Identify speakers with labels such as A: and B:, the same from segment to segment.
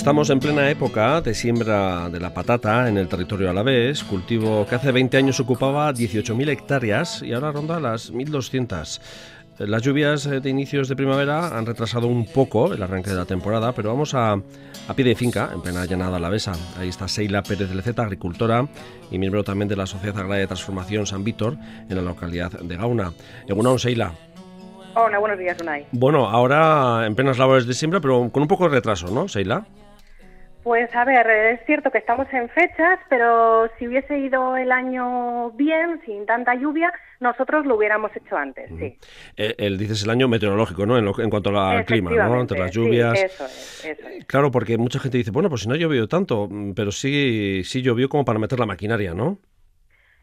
A: Estamos en plena época de siembra de la patata en el territorio alavés, cultivo que hace 20 años ocupaba 18.000 hectáreas y ahora ronda las 1.200. Las lluvias de inicios de primavera han retrasado un poco el arranque de la temporada, pero vamos a, a pie de finca, en plena llanada alavesa. Ahí está Seila Pérez Leceta, agricultora y miembro también de la Sociedad Agraria de Transformación San Víctor en la localidad de Gauna. Egunon, Seila.
B: Hola, buenos días, Unai.
A: Bueno, ahora en plenas labores de siembra, pero con un poco de retraso, ¿no, Seila?
B: Pues a ver, es cierto que estamos en fechas, pero si hubiese ido el año bien, sin tanta lluvia, nosotros lo hubiéramos hecho antes, sí.
A: Eh, el, dices el año meteorológico, ¿no? En, en cuanto al clima, ¿no? Entre las lluvias.
B: Sí, eso es, eso es.
A: Claro, porque mucha gente dice, bueno, pues si no ha llovido tanto, pero sí, sí llovió como para meter la maquinaria, ¿no?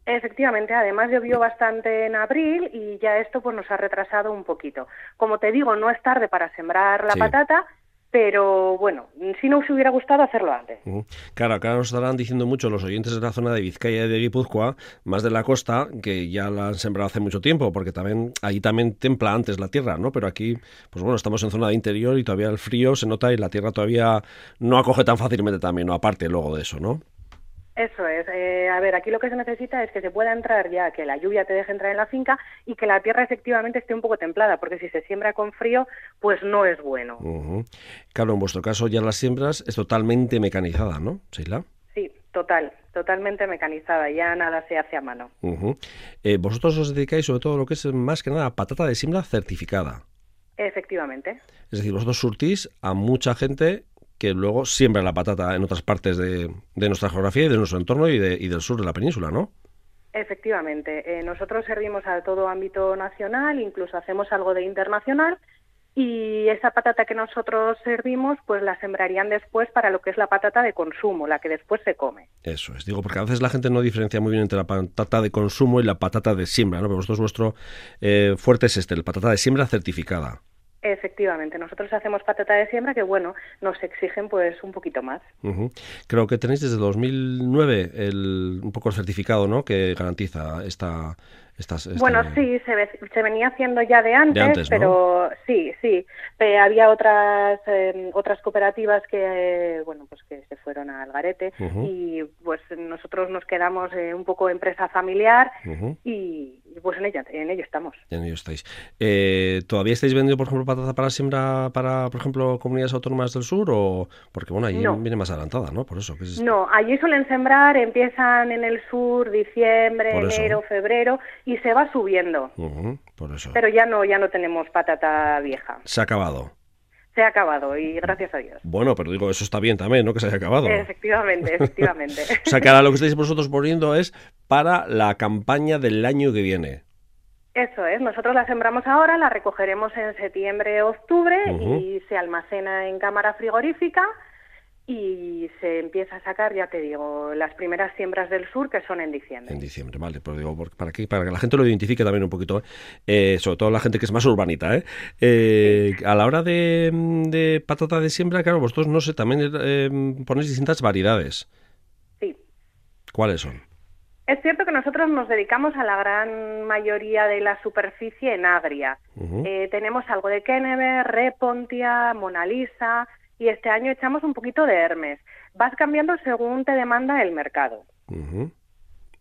B: Efectivamente, además llovió bastante en abril y ya esto pues nos ha retrasado un poquito. Como te digo, no es tarde para sembrar la
A: Sí.
B: patata, pero bueno, si no os hubiera gustado hacerlo antes.
A: Claro, acá nos estarán diciendo mucho los oyentes de la zona de Vizcaya y de Guipúzcoa, más de la costa, que ya la han sembrado hace mucho tiempo, porque también ahí también templa antes la tierra, ¿no? Pero aquí, pues bueno, estamos en zona de interior y todavía el frío se nota y la tierra todavía no acoge tan fácilmente también, ¿no? Aparte luego de eso, ¿no?
B: Eso es. Eh, a ver, aquí lo que se necesita es que se pueda entrar ya, que la lluvia te deje entrar en la finca y que la tierra efectivamente esté un poco templada, porque si se siembra con frío, pues no es bueno.
A: Ujú. Claro, en vuestro caso ya las siembras es totalmente mecanizada, ¿no, Sheila?
B: Sí, total, totalmente mecanizada, ya nada se hace a mano.
A: Eh, vosotros os dedicáis sobre todo a lo que es más que nada patata de siembra certificada.
B: Efectivamente.
A: Es decir, vosotros surtís a mucha gente que luego siembra la patata en otras partes de, de nuestra geografía y de nuestro entorno y, de- y del sur de la península, ¿no?
B: Efectivamente, eh, nosotros servimos a todo ámbito nacional, incluso hacemos algo de internacional y esa patata que nosotros servimos pues la sembrarían después para lo que es la patata de consumo, la que después se come.
A: Eso es, digo, porque a veces la gente no diferencia muy bien entre la patata de consumo y la patata de siembra, ¿no? Pero vosotros vuestro eh, fuerte es este, la patata de siembra certificada.
B: Efectivamente, nosotros hacemos patata de siembra que bueno, nos exigen pues un poquito más.
A: Creo que tenéis desde 2009 el, un poco el certificado, ¿no? Que garantiza esta... Estas,
B: Bueno, sí, se, ve- se venía haciendo ya de antes,
A: antes, ¿no?
B: pero sí, sí. Había otras eh, otras cooperativas que eh, bueno, pues que se fueron al garete y pues nosotros nos quedamos eh, un poco empresa familiar y, pues en ella en ello estamos.
A: En ello estáis. Eh, ¿Todavía estáis vendiendo, por ejemplo, patata para siembra para, por ejemplo, comunidades autónomas del sur? o Porque, bueno, allí
B: No.
A: viene más adelantada, ¿no? Por eso. Es-
B: No, allí suelen sembrar, empiezan en el sur diciembre, enero, febrero y se va subiendo.
A: Por eso.
B: Pero ya no ya no tenemos patata vieja.
A: Se ha acabado.
B: Se ha acabado y gracias a Dios.
A: Bueno, pero digo, eso está bien también, ¿no? Que se haya acabado.
B: Efectivamente, efectivamente.
A: O sea, que ahora lo que estáis vosotros poniendo es para la campaña del año que viene.
B: Eso es, nosotros la sembramos ahora, la recogeremos en septiembre, octubre y se almacena en cámara frigorífica y se empieza a sacar, ya te digo, las primeras siembras del sur que son en diciembre.
A: En diciembre, vale. Pero digo, por- para que, para que la gente lo identifique también un poquito, ¿eh? Eh, sobre todo la gente que es más urbanita, ¿eh? Eh, A la hora de, de patata de siembra, claro, vosotros, no sé, también eh, ponéis distintas variedades.
B: Sí.
A: ¿Cuáles son?
B: Es cierto que nosotros nos dedicamos a la gran mayoría de la superficie en agria. Tenemos algo de Kennever, Repontia, Mona Lisa y este año echamos un poquito de Hermes. Vas cambiando según te demanda el mercado.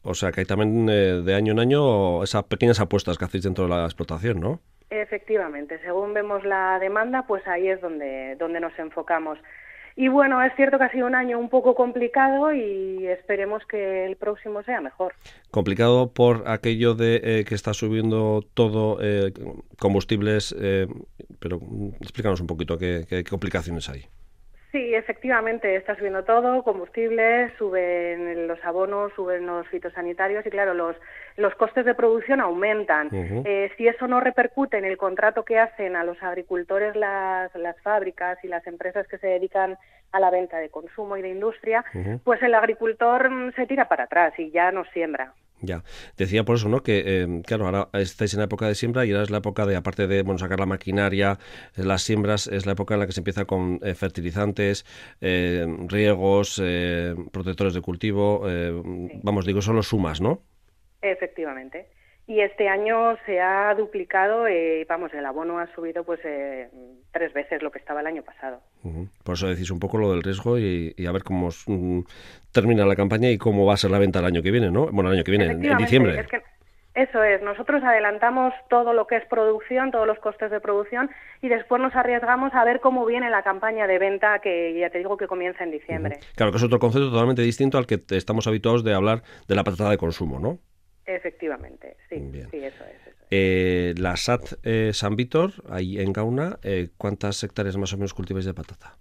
A: O sea, que hay también eh, de año en año esas pequeñas apuestas que hacéis dentro de la explotación, ¿no?
B: Efectivamente, según vemos la demanda, pues ahí es donde, donde nos enfocamos. Y bueno, es cierto que ha sido un año un poco complicado y esperemos que el próximo sea mejor.
A: Complicado por aquello de eh, que está subiendo todo eh, combustibles, eh, pero mm, explícanos un poquito qué, qué- qué complicaciones hay.
B: Sí, efectivamente, está subiendo todo, combustibles, suben los abonos, suben los fitosanitarios y claro, los, los costes de producción aumentan. Eh, si eso no repercute en el contrato que hacen a los agricultores las, las fábricas y las empresas que se dedican a la venta de consumo y de industria, pues el agricultor se tira para atrás y ya no siembra.
A: Ya, decía por eso, ¿no? Que, eh, claro, ahora estáis en la época de siembra y ahora es la época de, aparte de, bueno, sacar la maquinaria, las siembras, es la época en la que se empieza con eh, fertilizantes, eh, riegos, eh, protectores de cultivo, vamos, digo, son los sumas, ¿no?
B: Efectivamente. Y este año se ha duplicado, eh, vamos, el abono ha subido pues eh, tres veces lo que estaba el año pasado.
A: Por eso decís un poco lo del riesgo y, a ver cómo mm, termina la campaña y cómo va a ser la venta el año que viene, ¿no? Bueno, el año que viene, en diciembre.
B: eso es, nosotros adelantamos todo lo que es producción, todos los costes de producción y después nos arriesgamos a ver cómo viene la campaña de venta que ya te digo que comienza en diciembre.
A: Claro, que es otro concepto totalmente distinto al que estamos habituados de hablar de la patata de consumo, ¿no?
B: Efectivamente, sí, sí, eso es.
A: Eh, la SAT eh, San Víctor, ahí en Gauna, eh, ¿cuántas hectáreas más o menos cultiváis de patata?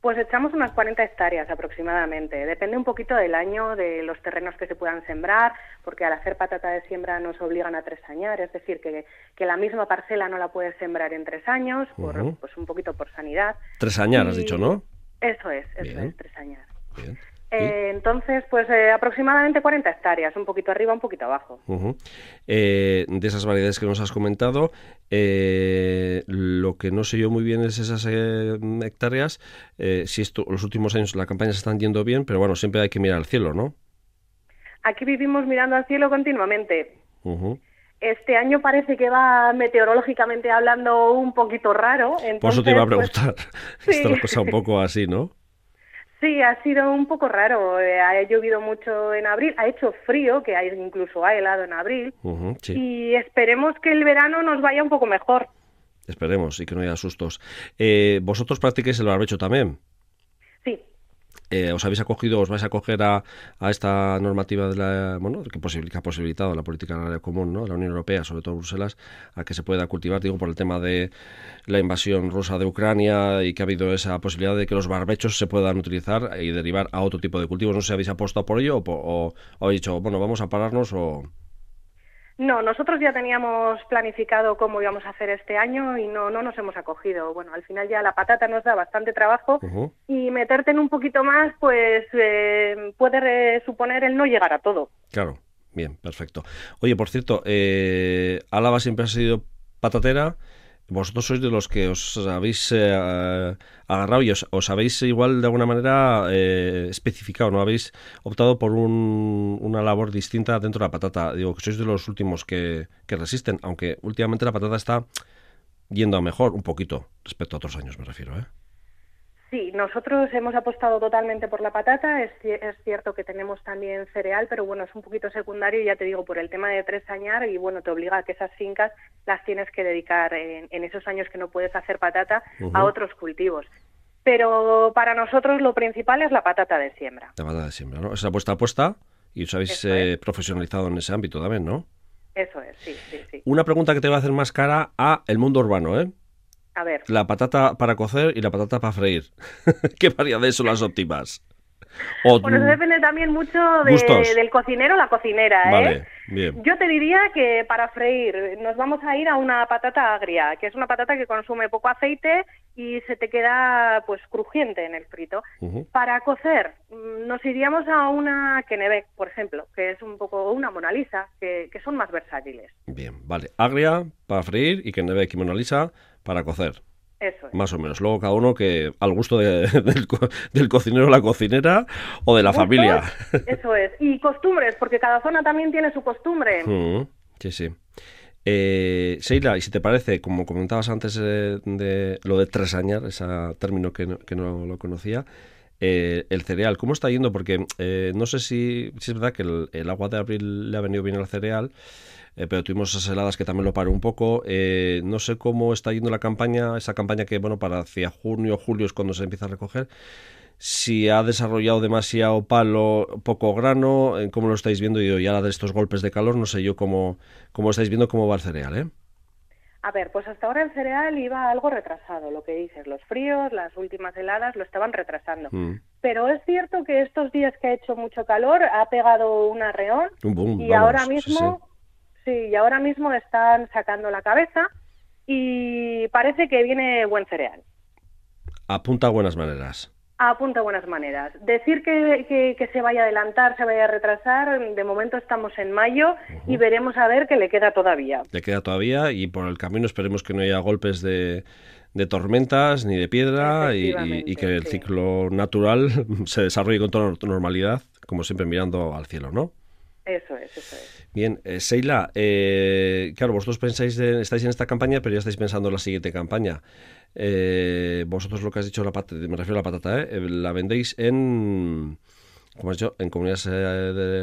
B: Pues echamos unas 40 hectáreas aproximadamente. Depende un poquito del año, de los terrenos que se puedan sembrar, porque al hacer patata de siembra nos obligan a tres años, es decir, que, que la misma parcela no la puedes sembrar en tres años, por, pues un poquito por sanidad.
A: Tres años, has dicho, ¿no?
B: Eso es, eso es, tres años. Bien. Eh, entonces, pues eh, aproximadamente 40 hectáreas, un poquito arriba, un poquito abajo.
A: Eh, de esas variedades que nos has comentado, lo que no sé yo muy bien es esas hectáreas, si esto, los últimos años la campaña se están yendo bien, pero bueno, siempre hay que mirar al cielo, ¿no?
B: Aquí vivimos mirando al cielo continuamente. Este año parece que va meteorológicamente hablando un poquito raro.
A: Por eso te iba a pues, preguntar. La cosa un poco así, ¿no?
B: Sí, ha sido un poco raro. Eh, ha llovido mucho en abril, ha hecho frío, que incluso ha helado en abril. Y esperemos que el verano nos vaya un poco mejor.
A: Esperemos y que no haya sustos. Eh, ¿Vosotros practiquéis el barbecho también?
B: Sí,
A: eh, os habéis acogido, os vais a acoger a, esta normativa de la, bueno, que, ha posibilitado la política agraria común, ¿no? la Unión Europea, sobre todo Bruselas, a que se pueda cultivar, digo, por el tema de la invasión rusa de Ucrania y que ha habido esa posibilidad de que los barbechos se puedan utilizar y derivar a otro tipo de cultivos. No sé si habéis apostado por ello o, o habéis dicho, bueno, vamos a pararnos o...
B: No, nosotros ya teníamos planificado cómo íbamos a hacer este año y no, no nos hemos acogido. Bueno, al final ya la patata nos da bastante trabajo y meterte en un poquito más, pues eh, puede suponer el no llegar a todo.
A: Claro, bien, perfecto. Oye, por cierto, eh, Álava siempre ha sido patatera vosotros sois de los que os habéis eh, agarrado y os, habéis igual de alguna manera eh, especificado, ¿no? Habéis optado por una labor distinta dentro de la patata. Digo que sois de los últimos que, que resisten, aunque últimamente la patata está yendo a mejor un poquito respecto a otros años, me refiero, ¿eh?
B: Sí, nosotros hemos apostado totalmente por la patata. Es, es, cierto que tenemos también cereal, pero bueno, es un poquito secundario, ya te digo, por el tema de tres años y bueno, te obliga a que esas fincas las tienes que dedicar en, esos años que no puedes hacer patata a otros cultivos. Pero para nosotros lo principal es la patata de siembra.
A: La patata de siembra, ¿no? Es apuesta apuesta y os habéis eh, profesionalizado en ese ámbito también, ¿no?
B: Eso es, sí, sí, sí.
A: Una pregunta que te va a hacer más cara a el mundo urbano, ¿eh?
B: A ver.
A: La patata para cocer y la patata para freír. ¿Qué variedades son las óptimas?
B: bueno, eso depende también mucho del cocinero o la cocinera. ¿eh?
A: Vale, bien.
B: Yo te diría que para freír nos vamos a ir a una patata agria, que es una patata que consume poco aceite y se te queda pues crujiente en el frito. Para cocer mm, nos iríamos a una Kennebec, por ejemplo, que es un poco una Mona Lisa, que, son más versátiles.
A: Bien, vale. Agria para freír y Kennebec y Mona Lisa para cocer.
B: Eso
A: Más o menos. Luego cada uno que al gusto del, cocinero o la cocinera o de la familia.
B: Eso es. Y costumbres, porque cada zona también tiene su costumbre.
A: Mm, sí, sí. Eh, Sheila, y si te parece, como comentabas antes eh, de lo de tres años, ese término que no, que no lo conocía, eh, el cereal, ¿cómo está yendo? Porque eh, no sé si, es verdad que el, el, agua de abril le ha venido bien al cereal, eh, pero tuvimos esas heladas que también lo paró un poco. Eh, no sé cómo está yendo la campaña, esa campaña que, bueno, para hacia junio o julio es cuando se empieza a recoger. Si ha desarrollado demasiado palo, poco grano, eh, ¿cómo lo estáis viendo? Y ahora de estos golpes de calor, no sé yo cómo, cómo estáis viendo cómo va el cereal, ¿eh?
B: A ver, pues hasta ahora el cereal iba algo retrasado, lo que dices, los fríos, las últimas heladas lo estaban retrasando. Mm. Pero es cierto que estos días que ha hecho mucho calor ha pegado un arreón y ahora mismo Sí, y ahora mismo están sacando la cabeza y parece que viene buen cereal.
A: Apunta buenas maneras.
B: Apunta buenas maneras. Decir que, que, se vaya a adelantar, se vaya a retrasar, de momento estamos en mayo y veremos a ver qué le queda todavía.
A: Le queda todavía y por el camino esperemos que no haya golpes de, de tormentas ni de piedra y, que el ciclo natural se desarrolle con toda normalidad, como siempre mirando al cielo, ¿no?
B: Eso es, eso es.
A: Bien, eh, Seila, eh, claro, vosotros pensáis, estáis en esta campaña, pero ya estáis pensando en la siguiente campaña. Eh, vosotros lo que has dicho, la patata, me refiero a la patata, ¿eh? la vendéis en, como has dicho, en comunidades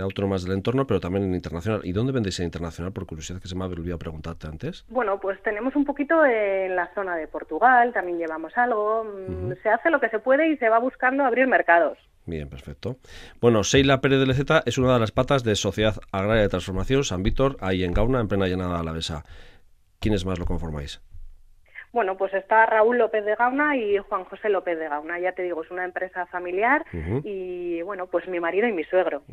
A: autónomas del entorno, pero también en internacional. ¿Y dónde vendéis en internacional, por curiosidad, que se me ha olvidado preguntarte antes?
B: Bueno, pues tenemos un poquito en la zona de Portugal, también llevamos algo. Mm, se hace lo que se puede y se va buscando abrir mercados.
A: Bien, perfecto. Bueno, Seila Pérez de Leceta es una de las patas de Sociedad Agraria de Transformación San Víctor, ahí en Gauna, en plena llanada alavesa. ¿Quiénes más lo conformáis?
B: Bueno, pues está Raúl López de Gauna y Juan José López de Gauna. Ya te digo, es una empresa familiar y, bueno, pues mi marido y mi suegro.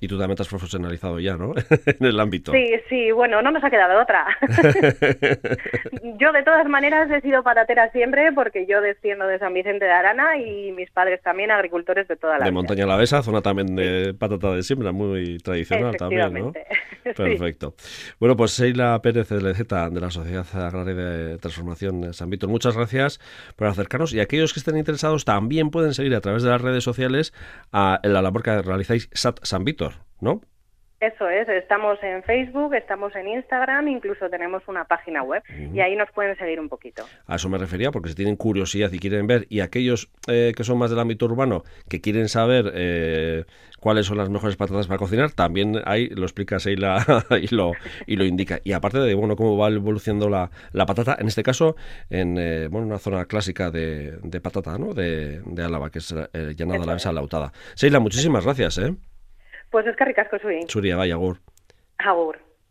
A: Y tú también te has profesionalizado ya, ¿no? en el ámbito.
B: Sí, sí, bueno, no nos ha quedado otra. yo, de todas maneras, he sido patatera siempre porque yo desciendo de San Vicente de Arana y mis padres también agricultores de toda la
A: De Montaña la Besa, zona también de patata de siembra, muy tradicional también, ¿no? Perfecto. Bueno, pues Seila Pérez de Leceta, de la Sociedad Agraria de Transformación San Víctor. Muchas gracias por acercarnos y aquellos que estén interesados también pueden seguir a través de las redes sociales a la labor que realizáis SAT San Víctor, ¿no?
B: Eso es, estamos en Facebook, estamos en Instagram, incluso tenemos una página web y ahí nos pueden seguir un poquito.
A: A eso me refería, porque si tienen curiosidad y quieren ver, y aquellos eh, que son más del ámbito urbano, que quieren saber eh, cuáles son las mejores patatas para cocinar, también ahí lo explica Seila y lo, y lo indica. Y aparte de bueno cómo va evolucionando la, la patata, en este caso en eh, bueno, una zona clásica de, de patata, ¿no? De, de Álava, que es llanada la mesa lautada. Seila, muchísimas gracias, ¿eh?
B: Pues es que ricasco soy.
A: Churia, vaya, agur.
B: Agur.